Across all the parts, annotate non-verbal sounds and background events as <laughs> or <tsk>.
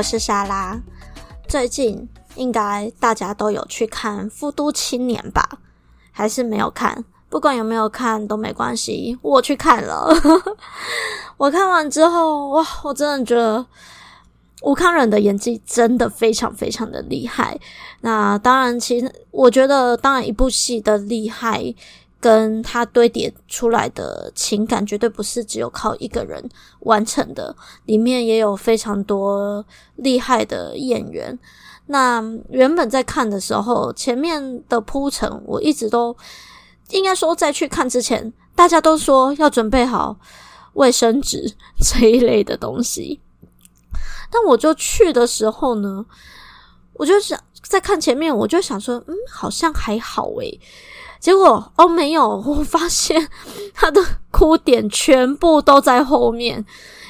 我是莎拉。最近应该大家都有去看《富都青年》吧？还是没有看？不管有没有看都没关系，我去看了。<laughs> 我看完之后，哇，我真的觉得吴康仁的演技真的非常非常的厉害。那当然，其实我觉得，当然一部戏的厉害。跟他堆叠出来的情感绝对不是只有靠一个人完成的，里面也有非常多厉害的演员。那原本在看的时候，前面的铺陈我一直都应该说，在去看之前，大家都说要准备好卫生纸这一类的东西。但我就去的时候呢，我就想在看前面，我就想说，嗯，好像还好诶。结果哦，没有，我发现 <laughs> 他的哭点全部都在后面，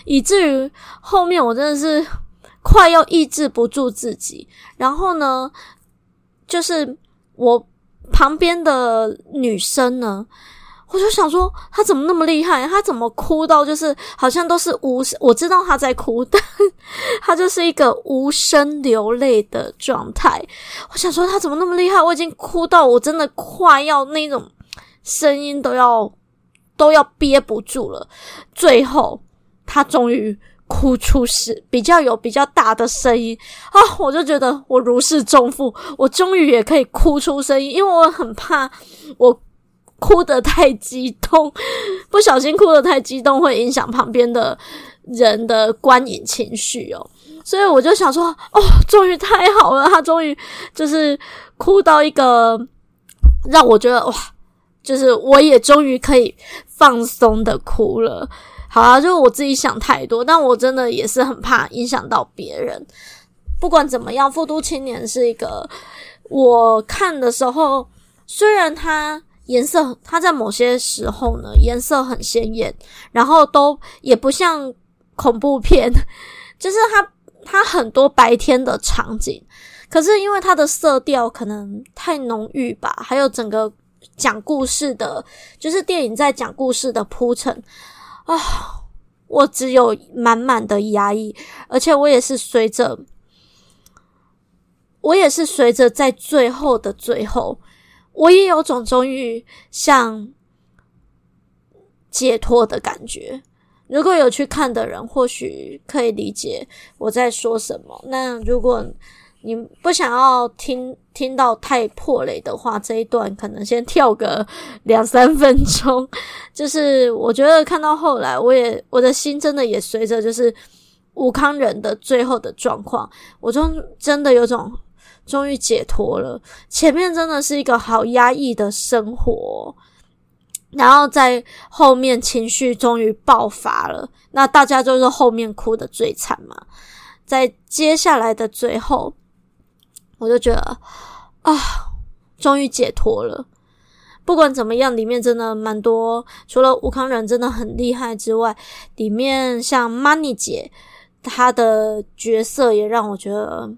以至于后面我真的是快要抑制不住自己。然后呢，就是我旁边的女生呢。我就想说，他怎么那么厉害？他怎么哭到就是好像都是无声？我知道他在哭，但他就是一个无声流泪的状态。我想说，他怎么那么厉害？我已经哭到我真的快要那种声音都要都要憋不住了。最后，他终于哭出是比较有比较大的声音啊！我就觉得我如释重负，我终于也可以哭出声音，因为我很怕我。哭得太激动，<laughs> 不小心哭得太激动，会影响旁边的人的观影情绪哦。所以我就想说，哦，终于太好了，他终于就是哭到一个让我觉得哇，就是我也终于可以放松的哭了。好啊，就是我自己想太多，但我真的也是很怕影响到别人。不管怎么样，《富都青年》是一个我看的时候，虽然他。颜色，它在某些时候呢，颜色很鲜艳，然后都也不像恐怖片，<laughs> 就是它它很多白天的场景，可是因为它的色调可能太浓郁吧，还有整个讲故事的，就是电影在讲故事的铺陈啊，我只有满满的压抑，而且我也是随着，我也是随着在最后的最后。我也有种终于像解脱的感觉。如果有去看的人，或许可以理解我在说什么。那如果你不想要听听到太破雷的话，这一段可能先跳个两三分钟。就是我觉得看到后来，我也我的心真的也随着就是武康人的最后的状况，我就真的有种。终于解脱了，前面真的是一个好压抑的生活，然后在后面情绪终于爆发了，那大家就是后面哭得最惨嘛。在接下来的最后，我就觉得啊，终于解脱了。不管怎么样，里面真的蛮多，除了吴康仁真的很厉害之外，里面像 Money 姐她的角色也让我觉得。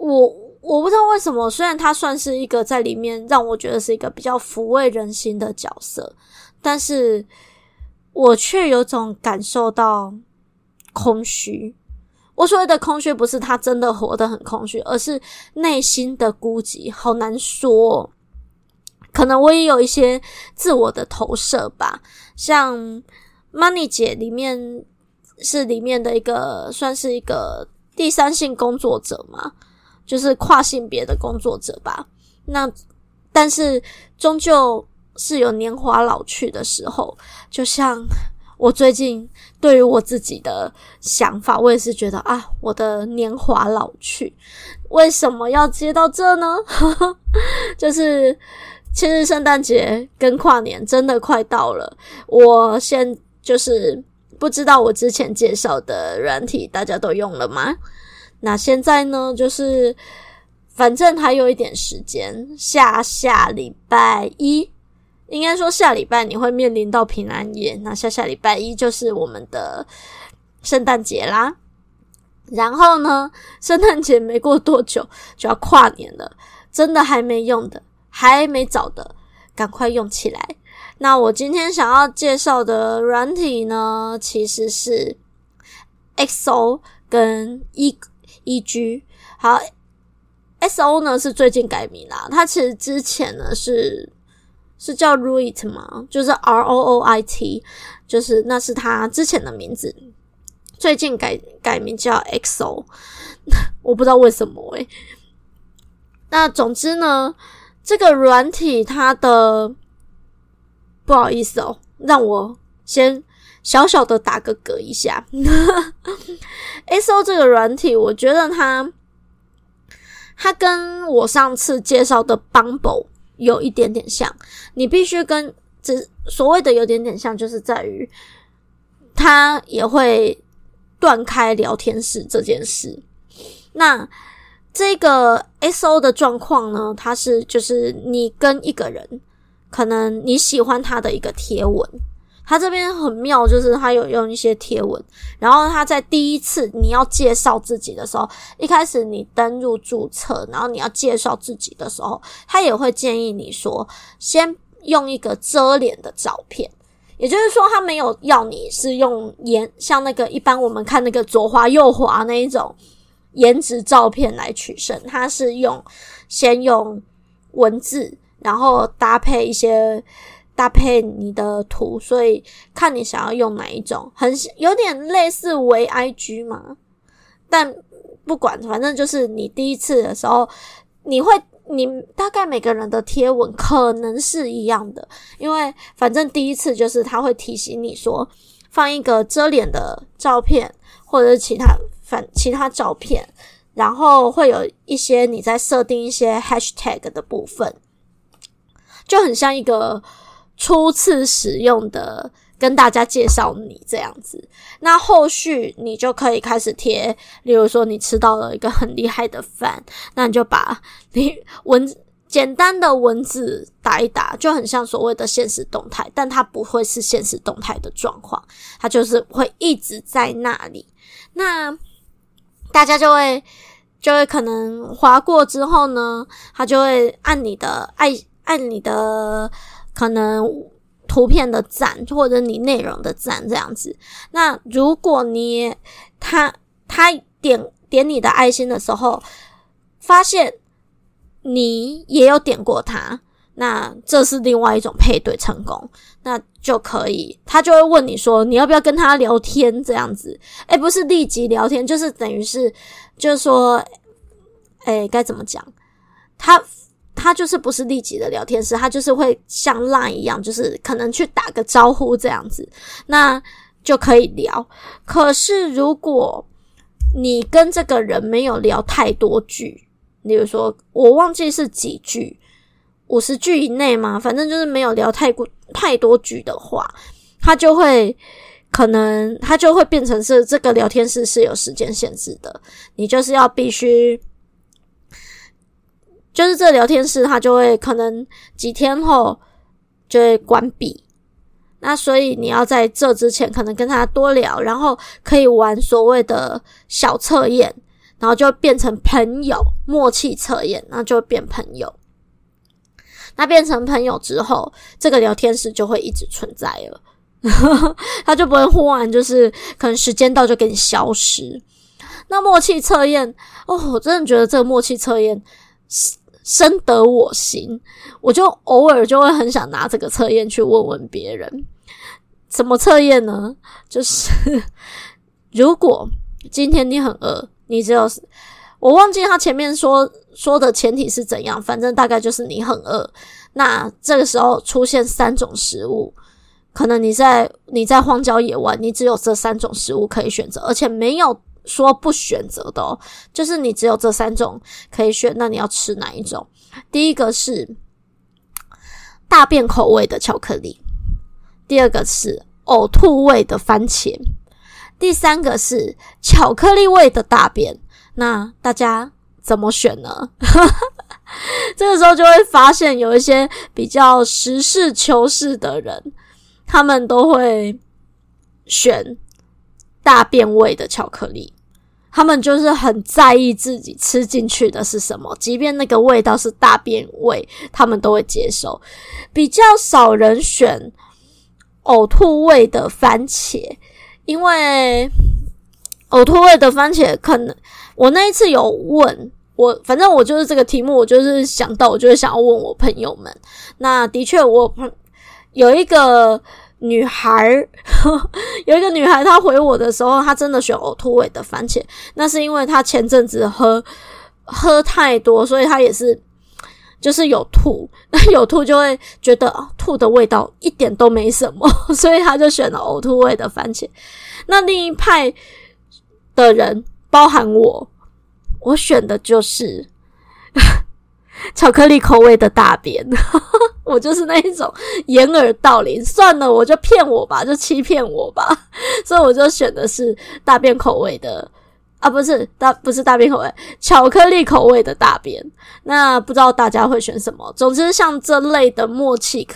我我不知道为什么，虽然他算是一个在里面让我觉得是一个比较抚慰人心的角色，但是我却有种感受到空虚。我所谓的空虚，不是他真的活得很空虚，而是内心的孤寂，好难说。可能我也有一些自我的投射吧，像 Money 姐里面是里面的一个，算是一个第三性工作者嘛。就是跨性别的工作者吧，那但是终究是有年华老去的时候。就像我最近对于我自己的想法，我也是觉得啊，我的年华老去，为什么要接到这呢？<laughs> 就是其实圣诞节跟跨年真的快到了。我现就是不知道我之前介绍的软体大家都用了吗？那现在呢，就是反正还有一点时间，下下礼拜一，应该说下礼拜你会面临到平安夜，那下下礼拜一就是我们的圣诞节啦。然后呢，圣诞节没过多久就要跨年了，真的还没用的，还没找的，赶快用起来。那我今天想要介绍的软体呢，其实是 XO 跟 E。E.G. 好，S.O 呢是最近改名啦。它其实之前呢是是叫 Rooit 嘛，就是 R-O-O-I-T，就是那是它之前的名字。最近改改名叫 XO，<laughs> 我不知道为什么诶、那总之呢，这个软体它的不好意思哦，让我先。小小的打个嗝一下 S O 这个软体，我觉得它它跟我上次介绍的 Bumble 有一点点像。你必须跟这所谓的有点点像，就是在于它也会断开聊天室这件事。那这个 S O 的状况呢，它是就是你跟一个人，可能你喜欢他的一个贴文。他这边很妙，就是他有用一些贴文，然后他在第一次你要介绍自己的时候，一开始你登入注册，然后你要介绍自己的时候，他也会建议你说，先用一个遮脸的照片，也就是说，他没有要你是用颜，像那个一般我们看那个左滑右滑那一种颜值照片来取胜，他是用先用文字，然后搭配一些。搭配你的图，所以看你想要用哪一种，很有点类似为 IG 嘛。但不管，反正就是你第一次的时候，你会，你大概每个人的贴文可能是一样的，因为反正第一次就是他会提醒你说，放一个遮脸的照片，或者是其他反其他照片，然后会有一些你在设定一些 hashtag 的部分，就很像一个。初次使用的，跟大家介绍你这样子，那后续你就可以开始贴，例如说你吃到了一个很厉害的饭，那你就把你文简单的文字打一打，就很像所谓的现实动态，但它不会是现实动态的状况，它就是会一直在那里。那大家就会就会可能划过之后呢，他就会按你的爱按你的。可能图片的赞，或者你内容的赞这样子。那如果你他他点点你的爱心的时候，发现你也有点过他，那这是另外一种配对成功，那就可以，他就会问你说你要不要跟他聊天这样子。诶，不是立即聊天，就是等于是就是说，诶，该怎么讲？他。他就是不是立即的聊天室，他就是会像 Line 一样，就是可能去打个招呼这样子，那就可以聊。可是如果你跟这个人没有聊太多句，例如说我忘记是几句，五十句以内嘛，反正就是没有聊太过太多句的话，他就会可能他就会变成是这个聊天室是有时间限制的，你就是要必须。就是这聊天室，它就会可能几天后就会关闭。那所以你要在这之前，可能跟他多聊，然后可以玩所谓的小测验，然后就变成朋友，默契测验，那就变朋友。那变成朋友之后，这个聊天室就会一直存在了，<laughs> 他就不会忽然就是可能时间到就给你消失。那默契测验哦，我真的觉得这个默契测验。深得我心，我就偶尔就会很想拿这个测验去问问别人。什么测验呢？就是如果今天你很饿，你只有我忘记他前面说说的前提是怎样，反正大概就是你很饿。那这个时候出现三种食物，可能你在你在荒郊野外，你只有这三种食物可以选择，而且没有说不选择的，就是你只有这三种可以选，那你要吃哪一种？第一个是大便口味的巧克力，第二个是呕吐味的番茄，第三个是巧克力味的大便。那大家怎么选呢？<laughs> 这个时候就会发现有一些比较实事求是的人，他们都会选大便味的巧克力。他们就是很在意自己吃进去的是什么，即便那个味道是大便味，他们都会接受。比较少人选呕吐味的番茄，因为呕吐味的番茄可能我那一次有问我，反正我就是这个题目，我就是想到，我就是想要问我朋友们。那的确，我有一个。女孩，<laughs> 有一个女孩，她回我的时候，她真的选呕吐味的番茄。那是因为她前阵子喝喝太多，所以她也是就是有吐。那 <laughs> 有吐就会觉得，吐的味道一点都没什么，<laughs> 所以她就选了呕吐味的番茄。那另一派的人，包含我，我选的就是。巧克力口味的大便，我就是那一种掩耳盗铃。算了，我就骗我吧，就欺骗我吧。所以我就选的是大便口味的啊，不是大，不是大便口味，巧克力口味的大便。那不知道大家会选什么？总之，像这类的默契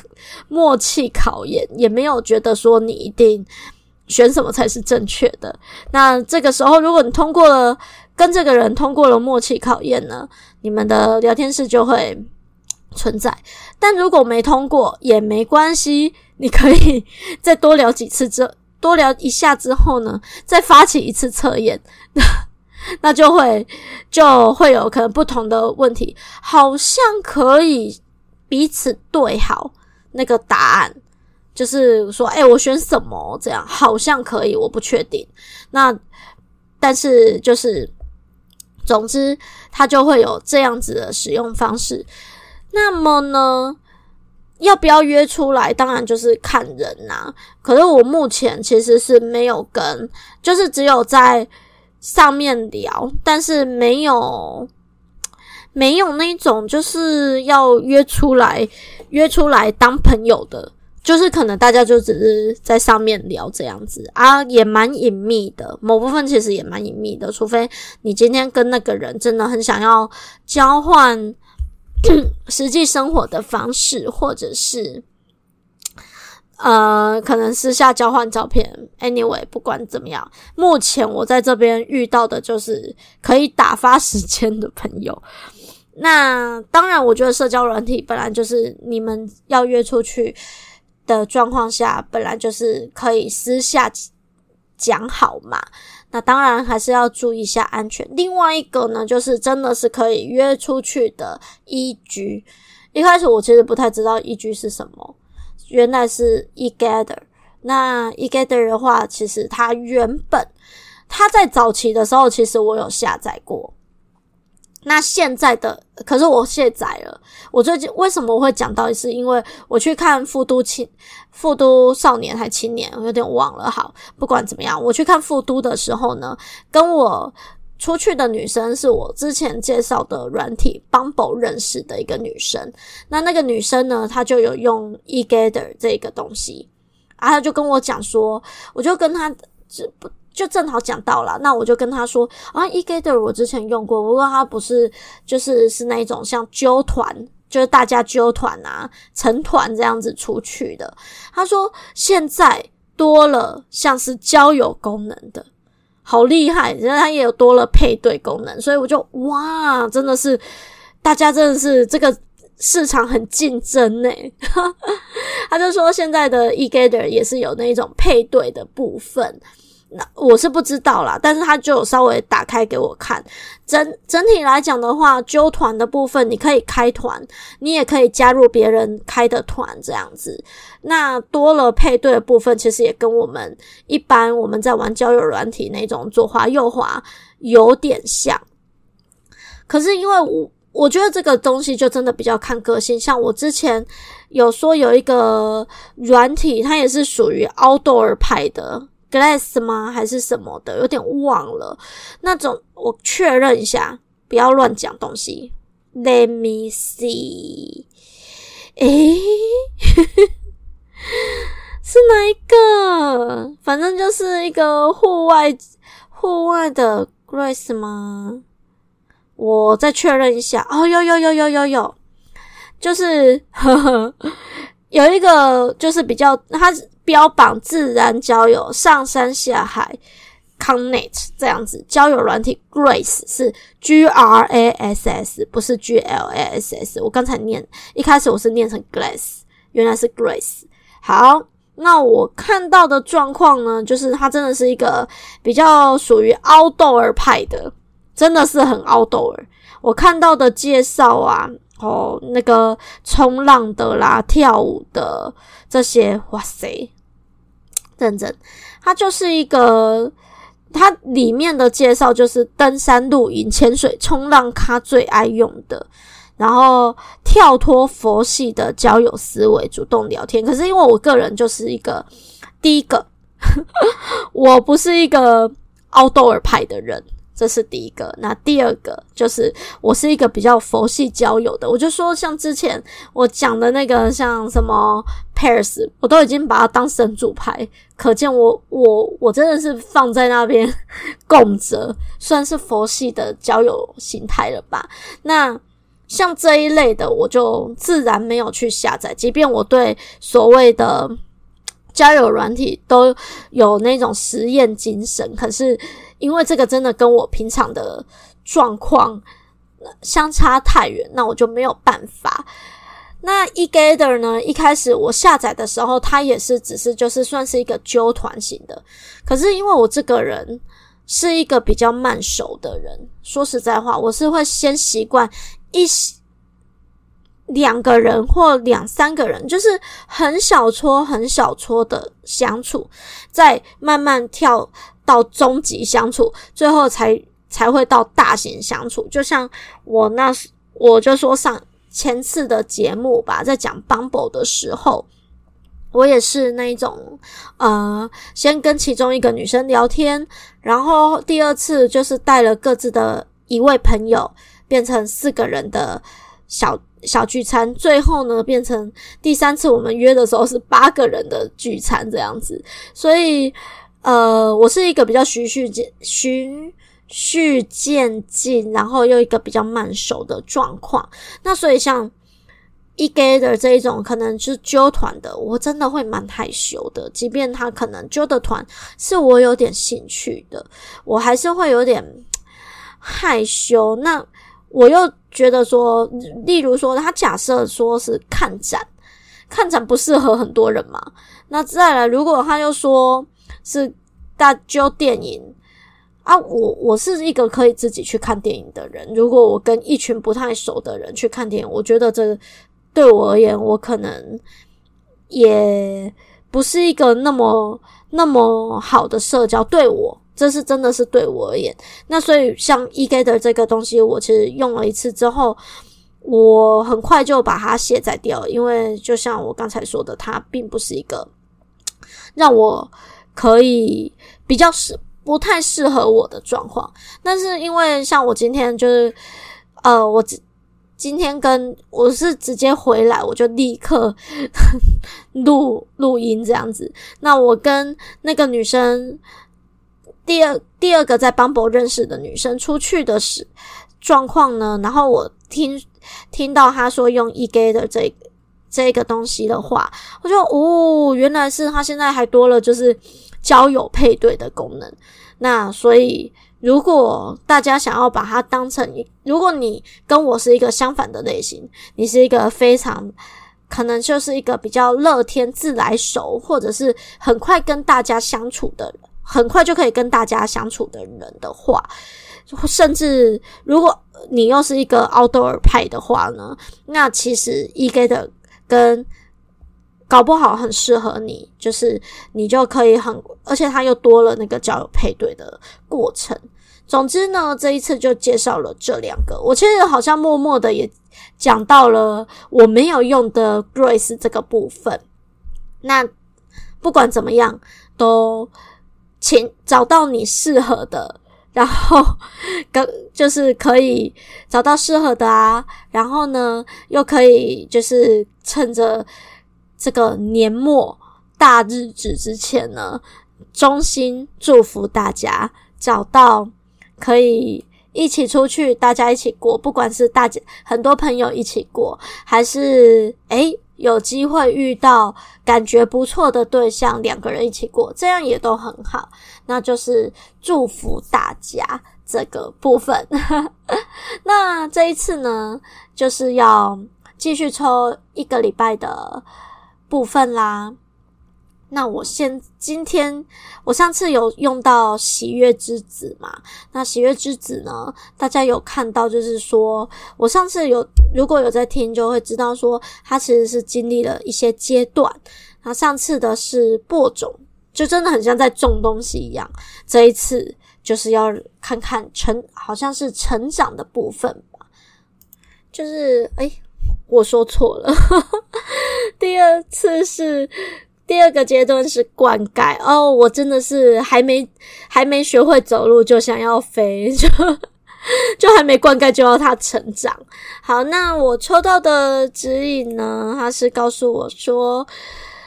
默契考验，也没有觉得说你一定选什么才是正确的。那这个时候，如果你通过了。跟这个人通过了默契考验呢，你们的聊天室就会存在。但如果没通过也没关系，你可以再多聊几次之，<laughs> 多聊一下之后呢，再发起一次测验，那 <laughs> 那就会就会有可能不同的问题，好像可以彼此对好那个答案，就是说，诶，我选什么？这样好像可以，我不确定。那但是就是。总之，它就会有这样子的使用方式。那么呢，要不要约出来？当然就是看人呐、可是我目前其实是没有跟，就是只有在上面聊，但是没有没有那种就是要约出来约出来当朋友的。就是可能大家就只是在上面聊这样子啊，也蛮隐秘的。某部分其实也蛮隐秘的，除非你今天跟那个人真的很想要交换 <clears throat> 实际生活的方式，或者是呃，可能私下交换照片。Anyway，不管怎么样，目前我在这边遇到的就是可以打发时间的朋友。那当然，我觉得社交软体本来就是你们要约出去。的状况下，本来就是可以私下讲好嘛。那当然还是要注意一下安全。另外一个呢，就是真的是可以约出去的一居。一开始我其实不太知道一居是什么，原来是 eGather。那 eGather 的话，其实它原本它在早期的时候，其实我有下载过。那现在的，可是我卸载了。我最近为什么我会讲到，是因为我去看《富都青》《富都少年》还青年，我有点忘了。好，不管怎么样，我去看《富都》的时候呢，跟我出去的女生是我之前介绍的软体 Bumble 认识的一个女生。那那个女生呢，她就有用 eGather 这个东西，然后她就跟我讲说，我就跟她这不。就正好讲到了，那我就跟他说啊，Egater，我之前用过，不过它不是就是是那种像揪团，就是大家揪团啊，成团这样子出去的。他说现在多了像是交友功能的，好厉害，然后他也有多了配对功能，所以我就哇，真的是大家真的是这个市场很竞争呢。<laughs> 他就说现在的 Egater 也是有那种配对的部分。那我是不知道啦，但是他就稍微打开给我看。整整体来讲的话，揪团的部分你可以开团，你也可以加入别人开的团这样子。那多了配对的部分，其实也跟我们一般我们在玩交友软体那种左滑右滑有点像。可是因为我我觉得这个东西就真的比较看个性，像我之前有说有一个软体，它也是属于 outdoor 派的。Glass 吗？还是什么的？有点忘了。那种我确认一下，不要乱讲东西。Let me see，诶，<laughs> 是哪一个？反正就是一个户外户外的 Grace 吗？我再确认一下。哦，有有有有有有，就是呵呵，<laughs> 有一个就是比较，它标榜自然交友，上山下海。Connect 这样子交友软体，Grace 是 G R A S S，不是 G L A S S。我刚才念一开始我是念成 Glass，原来是 Grace。好，那我看到的状况呢，就是它真的是一个比较属于 Outdoor 派的，真的是很 Outdoor。我看到的介绍啊，哦，那个冲浪的啦、跳舞的这些，哇塞，认真，它就是一个。它里面的介绍就是登山、露营、潜水、冲浪，他最爱用的。然后跳脱佛系的交友思维，主动聊天。可是因为我个人就是一个第一个，<laughs> 我不是一个傲斗尔派的人。这是第一个，那第二个就是我是一个比较佛系交友的，我就说像之前我讲的那个像什么 Pairs，我都已经把它当神主牌，可见我我我真的是放在那边供着，算是佛系的交友形态了吧。那像这一类的，我就自然没有去下载，即便我对所谓的交友软体都有那种实验精神，可是。因为这个真的跟我平常的状况相差太远，那我就没有办法。那 eGather 呢？一开始我下载的时候，它也是只是就是算是一个揪团型的。可是因为我这个人是一个比较慢熟的人，说实在话，我是会先习惯一两个人或两三个人，就是很小撮很小撮的相处，再慢慢跳。到终极相处，最后才才会到大型相处。就像我那，我就说上前次的节目吧，在讲 Bumble 的时候，我也是那一种，呃，先跟其中一个女生聊天，然后第二次就是带了各自的一位朋友，变成四个人的小小聚餐，最后呢，变成第三次我们约的时候是八个人的聚餐这样子，所以。呃，我是一个比较循序渐循序渐进，然后又一个比较慢熟的状况。那所以像 eGather 这一种，可能是揪团的，我真的会蛮害羞的。即便他可能揪的团是我有点兴趣的，我还是会有点害羞。那我又觉得说，例如说，他假设说是看展，看展不适合很多人嘛？那再来，如果他又说。是大就电影啊，我我是一个可以自己去看电影的人。如果我跟一群不太熟的人去看电影，我觉得这对我而言，我可能也不是一个那么那么好的社交。对我，这是真的是对我而言。那所以像 eGather 这个东西，我其实用了一次之后，我很快就把它卸载掉，因为就像我刚才说的，它并不是一个 <tsk> 让我。可以比较适不太适合我的状况，但是因为像我今天就是，呃，我今天跟我是直接回来，我就立刻 <laughs> 录录音这样子。那我跟那个女生第二第二个在 Bumble 认识的女生出去的时状况呢，然后我听听到她说用 eGather 这。这个东西的话，我就哦，原来是他现在还多了，就是交友配对的功能。那所以，如果大家想要把它当成，如果你跟我是一个相反的类型，你是一个非常可能就是一个比较乐天、自来熟，或者是很快跟大家相处的人，很快就可以跟大家相处的人的话，甚至如果你又是一个 outdoor 派的话呢，那其实 eGather 跟搞不好很适合你，就是你就可以很，而且它又多了那个交友配对的过程。总之呢，这一次就介绍了这两个。我其实好像默默的也讲到了我没有用的 Grace 这个部分。那不管怎么样，都请找到你适合的，然后跟就是可以找到适合的啊，然后呢，又可以就是趁着这个年末大日子之前呢，衷心祝福大家找到可以一起出去，大家一起过，不管是大家很多朋友一起过，还是诶有机会遇到感觉不错的对象，两个人一起过，这样也都很好。那就是祝福大家这个部分。<laughs> 那这一次呢，就是要继续抽一个礼拜的部分啦。那我先今天，我上次有用到喜悦之子嘛？那喜悦之子呢？大家有看到，就是说我上次有如果有在听，就会知道说它其实是经历了一些阶段。那上次的是播种，就真的很像在种东西一样。这一次就是要看看成，好像是成长的部分吧。就是诶、我说错了，<laughs> 第二次是。第二个阶段是灌溉哦，我真的是还没还没学会走路就想要飞，<laughs> 就就还没灌溉就要它成长。好，那我抽到的指引呢？它是告诉我说，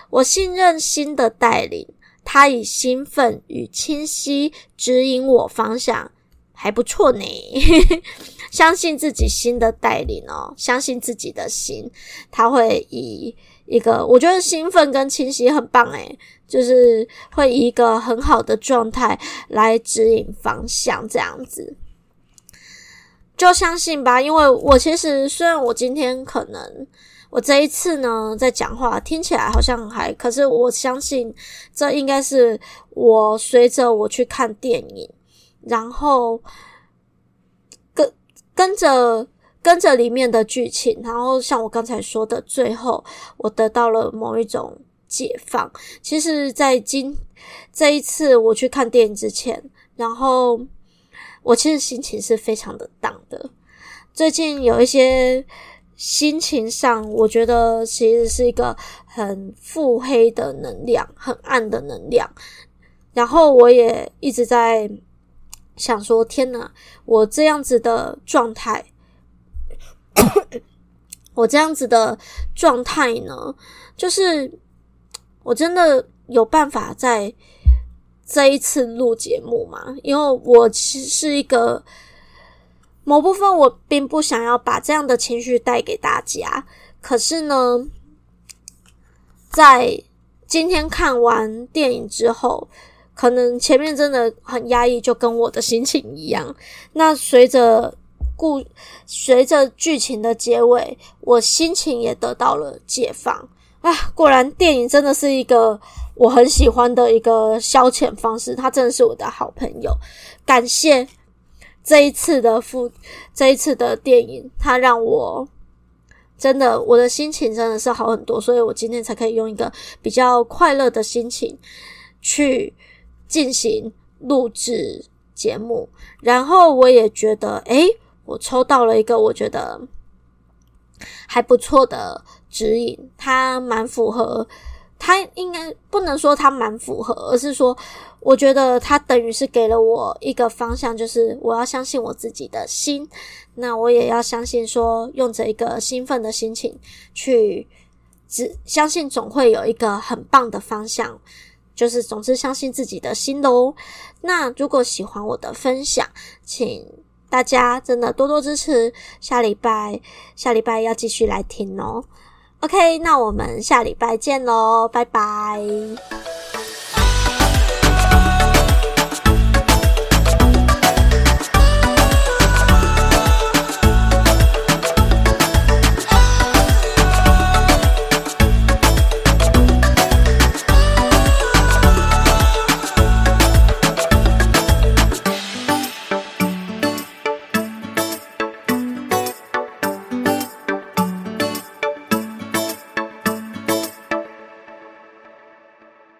我信任新的带领，它以兴奋与清晰指引我方向，还不错呢。相信自己心的带领哦，相信自己的心，它会以。一个我觉得兴奋跟清晰很棒诶，就是会以一个很好的状态来指引方向，这样子就相信吧。因为我其实虽然我今天可能我这一次呢在讲话听起来好像还，可是我相信这应该是我随着我去看电影，然后跟着。跟着里面的剧情，然后像我刚才说的，最后我得到了某一种解放。其实，在今这一次我去看电影之前，然后我其实心情是非常的淡的。最近有一些心情上，我觉得其实是一个很腹黑的能量，很暗的能量。然后我也一直在想说：天哪，我这样子的状态。<coughs> 我这样子的状态呢，就是我真的有办法在这一次录节目吗？因为我其实是一个某部分，我并不想要把这样的情绪带给大家。可是呢，在今天看完电影之后，可能前面真的很压抑，就跟我的心情一样。那随着故随着剧情的结尾，我心情也得到了解放啊！果然，电影真的是一个我很喜欢的一个消遣方式，它真的是我的好朋友。感谢这一次的复，这一次的电影，它让我真的我的心情真的是好很多，所以我今天才可以用一个比较快乐的心情去进行录制节目。然后我也觉得，诶。我抽到了一个我觉得还不错的指引，它蛮符合，它应该不能说它蛮符合，而是说我觉得它等于是给了我一个方向，就是我要相信我自己的心，那我也要相信说，用着一个兴奋的心情去只相信总会有一个很棒的方向，就是总之相信自己的心喽。那如果喜欢我的分享，请。大家真的多多支持，下礼拜下礼拜要继续来听哦。OK，那我们下礼拜见喽，拜拜。